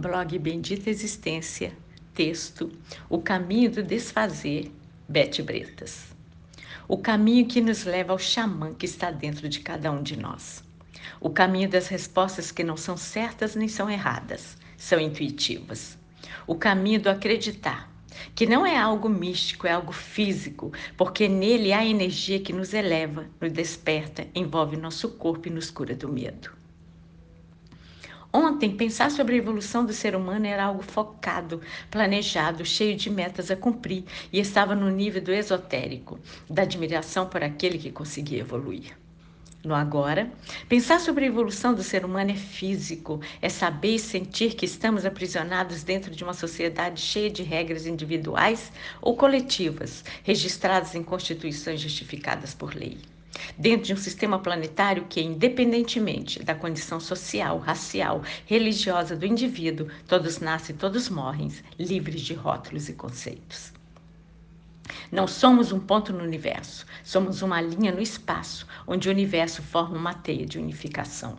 Blog Bendita Existência, texto O Caminho do Desfazer, Bete Bretas. O caminho que nos leva ao xamã que está dentro de cada um de nós. O caminho das respostas que não são certas nem são erradas, são intuitivas. O caminho do acreditar, que não é algo místico, é algo físico, porque nele há energia que nos eleva, nos desperta, envolve nosso corpo e nos cura do medo. Ontem, pensar sobre a evolução do ser humano era algo focado, planejado, cheio de metas a cumprir e estava no nível do esotérico, da admiração por aquele que conseguia evoluir. No agora, pensar sobre a evolução do ser humano é físico, é saber e sentir que estamos aprisionados dentro de uma sociedade cheia de regras individuais ou coletivas, registradas em constituições justificadas por lei dentro de um sistema planetário que, independentemente da condição social, racial, religiosa do indivíduo, todos nascem, todos morrem, livres de rótulos e conceitos. Não somos um ponto no universo, somos uma linha no espaço, onde o universo forma uma teia de unificação.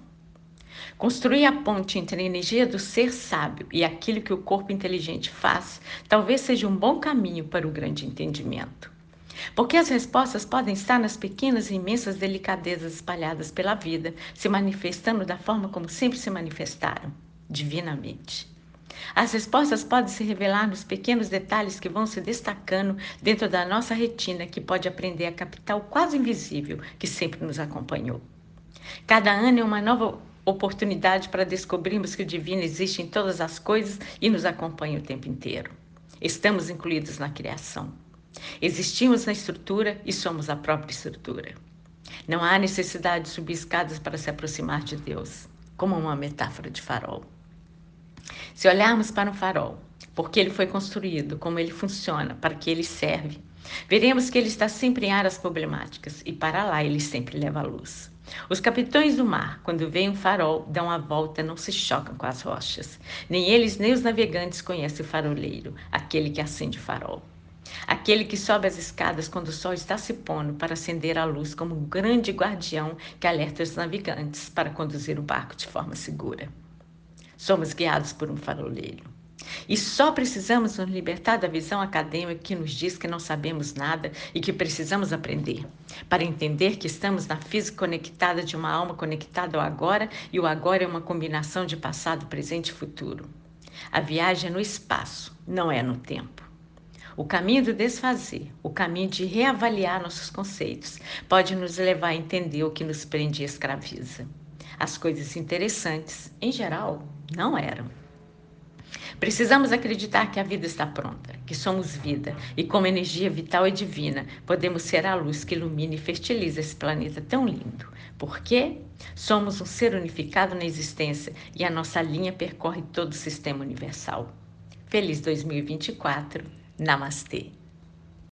Construir a ponte entre a energia do ser sábio e aquilo que o corpo inteligente faz talvez seja um bom caminho para o grande entendimento. Porque as respostas podem estar nas pequenas e imensas delicadezas espalhadas pela vida, se manifestando da forma como sempre se manifestaram, divinamente. As respostas podem se revelar nos pequenos detalhes que vão se destacando dentro da nossa retina, que pode aprender a captar o quase invisível que sempre nos acompanhou. Cada ano é uma nova oportunidade para descobrirmos que o divino existe em todas as coisas e nos acompanha o tempo inteiro. Estamos incluídos na criação. Existimos na estrutura e somos a própria estrutura. Não há necessidade de subir escadas para se aproximar de Deus, como uma metáfora de farol. Se olharmos para um farol, porque ele foi construído, como ele funciona, para que ele serve, veremos que ele está sempre em áreas problemáticas e para lá ele sempre leva a luz. Os capitães do mar, quando veem um farol, dão a volta, não se chocam com as rochas. Nem eles, nem os navegantes conhecem o faroleiro, aquele que acende o farol. Aquele que sobe as escadas quando o sol está se pondo para acender a luz como um grande guardião que alerta os navegantes para conduzir o barco de forma segura. Somos guiados por um faroleiro. E só precisamos nos libertar da visão acadêmica que nos diz que não sabemos nada e que precisamos aprender, para entender que estamos na física conectada de uma alma conectada ao agora e o agora é uma combinação de passado, presente e futuro. A viagem é no espaço, não é no tempo. O caminho do desfazer, o caminho de reavaliar nossos conceitos, pode nos levar a entender o que nos prende e escraviza. As coisas interessantes, em geral, não eram. Precisamos acreditar que a vida está pronta, que somos vida e, como energia vital e divina, podemos ser a luz que ilumina e fertiliza esse planeta tão lindo. Por quê? Somos um ser unificado na existência e a nossa linha percorre todo o sistema universal. Feliz 2024! Namaste.